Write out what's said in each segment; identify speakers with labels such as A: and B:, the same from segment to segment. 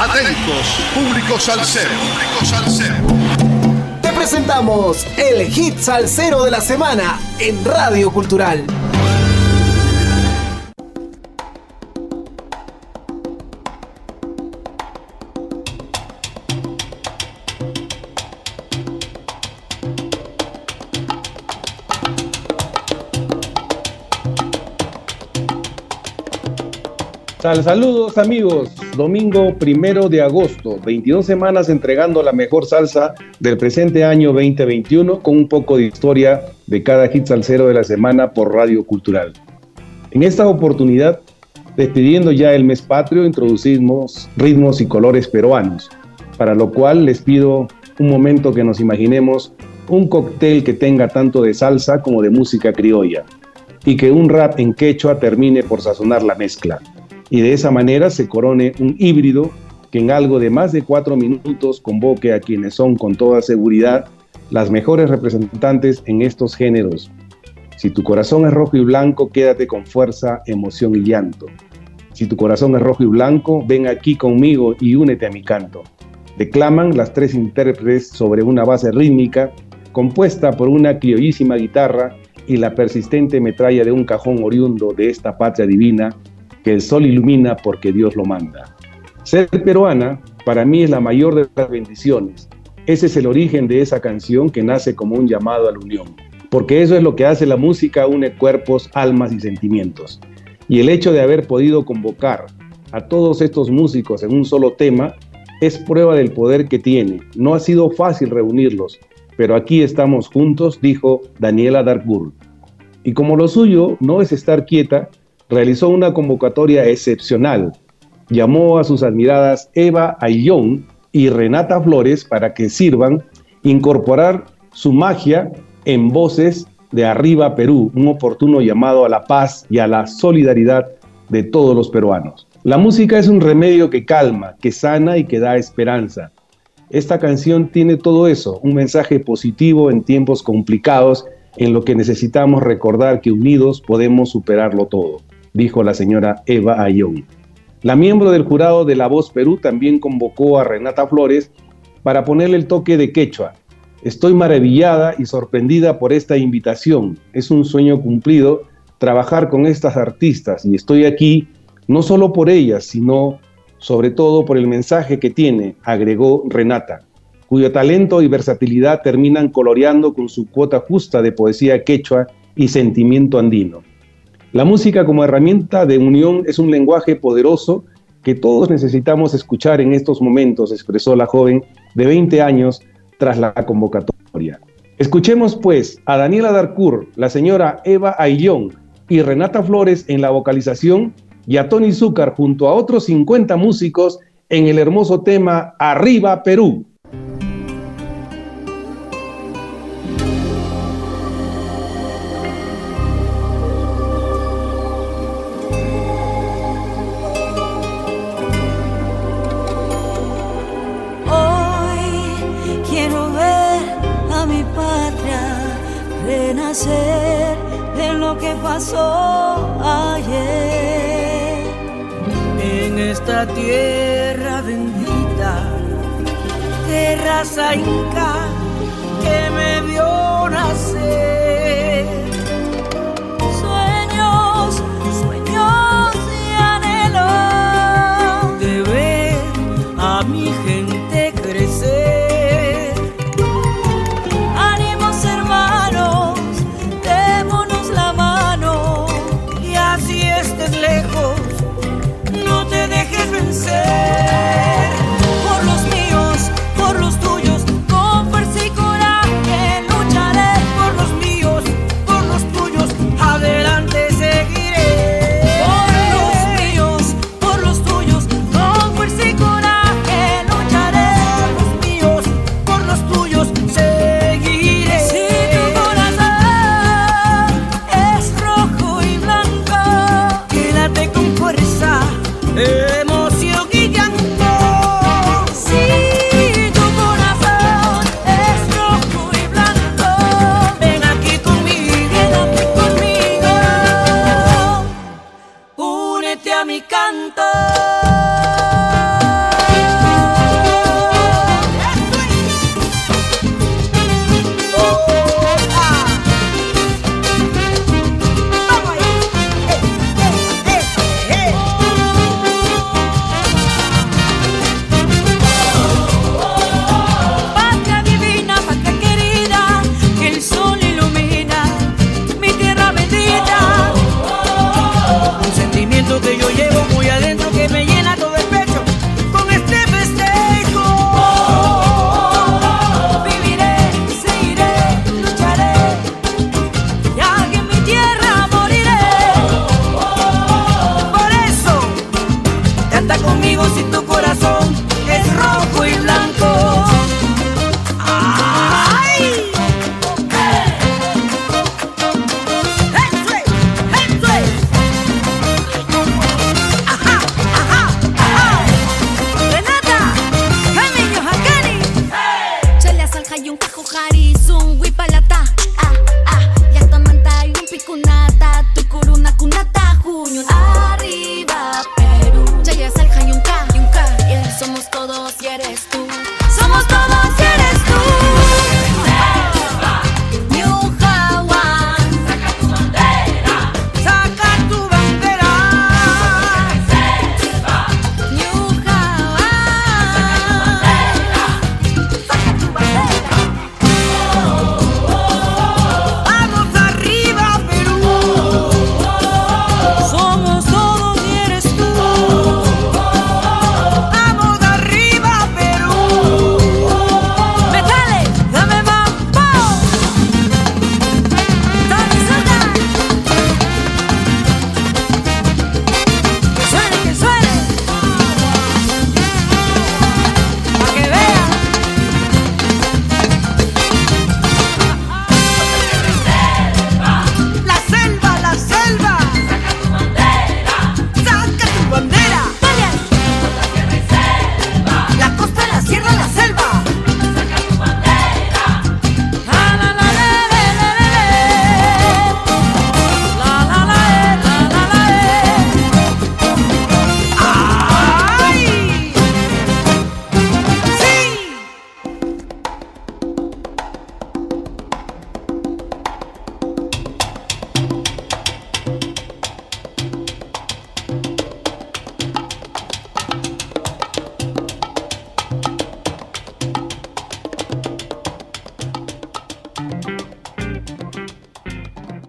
A: Atentos, público salsero. Público salsero.
B: Te presentamos el hit salsero de la semana en Radio Cultural.
C: saludos amigos, domingo primero de agosto, 22 semanas entregando la mejor salsa del presente año 2021 con un poco de historia de cada hit salsero de la semana por Radio Cultural. En esta oportunidad, despidiendo ya el mes patrio, introducimos ritmos y colores peruanos, para lo cual les pido un momento que nos imaginemos un cóctel que tenga tanto de salsa como de música criolla y que un rap en quechua termine por sazonar la mezcla y de esa manera se corone un híbrido que en algo de más de cuatro minutos convoque a quienes son con toda seguridad las mejores representantes en estos géneros. Si tu corazón es rojo y blanco, quédate con fuerza, emoción y llanto. Si tu corazón es rojo y blanco, ven aquí conmigo y únete a mi canto. Declaman las tres intérpretes sobre una base rítmica compuesta por una criollísima guitarra y la persistente metralla de un cajón oriundo de esta patria divina que el sol ilumina porque Dios lo manda. Ser peruana para mí es la mayor de las bendiciones. Ese es el origen de esa canción que nace como un llamado a la unión, porque eso es lo que hace la música, une cuerpos, almas y sentimientos. Y el hecho de haber podido convocar a todos estos músicos en un solo tema es prueba del poder que tiene. No ha sido fácil reunirlos, pero aquí estamos juntos, dijo Daniela Darkburg. Y como lo suyo no es estar quieta, realizó una convocatoria excepcional. Llamó a sus admiradas Eva Ayllón y Renata Flores para que sirvan incorporar su magia en voces de Arriba Perú, un oportuno llamado a la paz y a la solidaridad de todos los peruanos. La música es un remedio que calma, que sana y que da esperanza. Esta canción tiene todo eso, un mensaje positivo en tiempos complicados en lo que necesitamos recordar que unidos podemos superarlo todo dijo la señora Eva Ayón. La miembro del jurado de La Voz Perú también convocó a Renata Flores para ponerle el toque de quechua. Estoy maravillada y sorprendida por esta invitación. Es un sueño cumplido trabajar con estas artistas y estoy aquí no solo por ellas, sino sobre todo por el mensaje que tiene, agregó Renata, cuyo talento y versatilidad terminan coloreando con su cuota justa de poesía quechua y sentimiento andino. La música como herramienta de unión es un lenguaje poderoso que todos necesitamos escuchar en estos momentos, expresó la joven de 20 años tras la convocatoria. Escuchemos pues a Daniela Darcourt, la señora Eva Ayllón y Renata Flores en la vocalización y a Tony Zúcar junto a otros 50 músicos en el hermoso tema Arriba Perú.
D: Pasó ayer. En esta tierra bendita, tierra inca que me vio 回来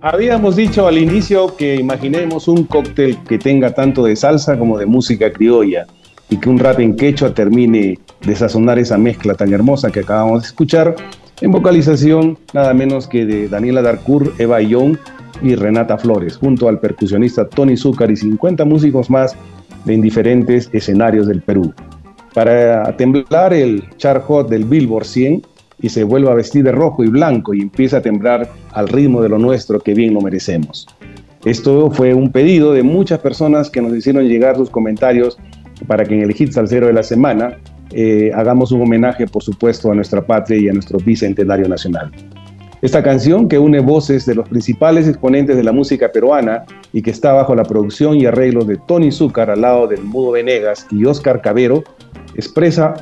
C: Habíamos dicho al inicio que imaginemos un cóctel que tenga tanto de salsa como de música criolla y que un rap en quechua termine de sazonar esa mezcla tan hermosa que acabamos de escuchar en vocalización nada menos que de Daniela Darcourt, Eva Young y Renata Flores, junto al percusionista Tony Zúcar y 50 músicos más de diferentes escenarios del Perú. Para temblar el char hot del Billboard 100 y se vuelva a vestir de rojo y blanco y empieza a temblar al ritmo de lo nuestro que bien lo merecemos. Esto fue un pedido de muchas personas que nos hicieron llegar sus comentarios para que en el hit salsero de la semana eh, hagamos un homenaje, por supuesto, a nuestra patria y a nuestro bicentenario nacional. Esta canción, que une voces de los principales exponentes de la música peruana y que está bajo la producción y arreglo de Tony Zúcar al lado del Mudo Venegas y Oscar Cabero, expresa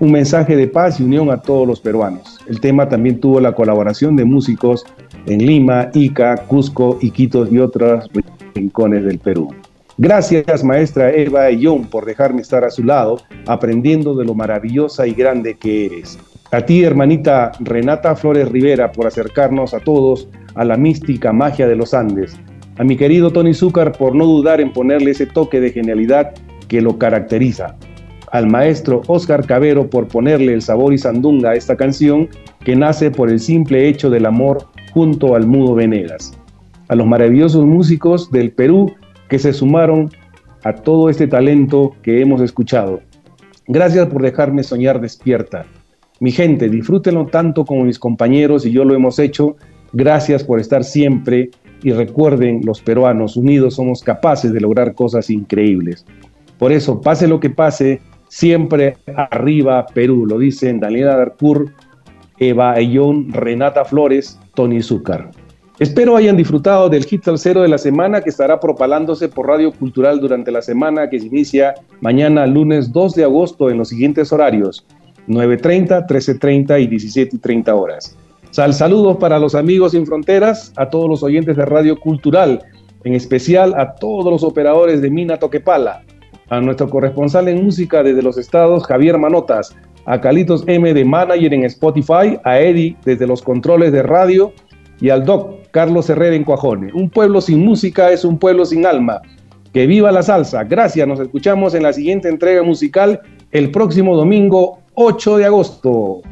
C: un mensaje de paz y unión a todos los peruanos. El tema también tuvo la colaboración de músicos en Lima, Ica, Cusco, Iquitos y otros rincones del Perú. Gracias, maestra Eva y John, por dejarme estar a su lado, aprendiendo de lo maravillosa y grande que eres. A ti, hermanita Renata Flores Rivera, por acercarnos a todos a la mística magia de los Andes. A mi querido Tony Zúcar, por no dudar en ponerle ese toque de genialidad que lo caracteriza. Al maestro Oscar Cabero, por ponerle el sabor y sandunga a esta canción que nace por el simple hecho del amor junto al mudo Venegas. A los maravillosos músicos del Perú que se sumaron a todo este talento que hemos escuchado. Gracias por dejarme soñar despierta. Mi gente, disfrútenlo tanto como mis compañeros y yo lo hemos hecho. Gracias por estar siempre y recuerden, los peruanos unidos somos capaces de lograr cosas increíbles. Por eso, pase lo que pase, siempre arriba Perú, lo dicen Daniela Darcourt, Eva Ayón, Renata Flores, Tony Zúcar. Espero hayan disfrutado del hit cero de la semana que estará propalándose por Radio Cultural durante la semana que se inicia mañana lunes 2 de agosto en los siguientes horarios 9.30, 13.30 y 17.30 horas. Sal saludos para los amigos sin fronteras, a todos los oyentes de Radio Cultural, en especial a todos los operadores de Mina Toquepala, a nuestro corresponsal en música desde los estados Javier Manotas, a Calitos M de Manager en Spotify, a Eddie desde los controles de radio y al Doc Carlos Herrera en Cuajone. Un pueblo sin música es un pueblo sin alma. Que viva la salsa. Gracias, nos escuchamos en la siguiente entrega musical el próximo domingo 8 de agosto.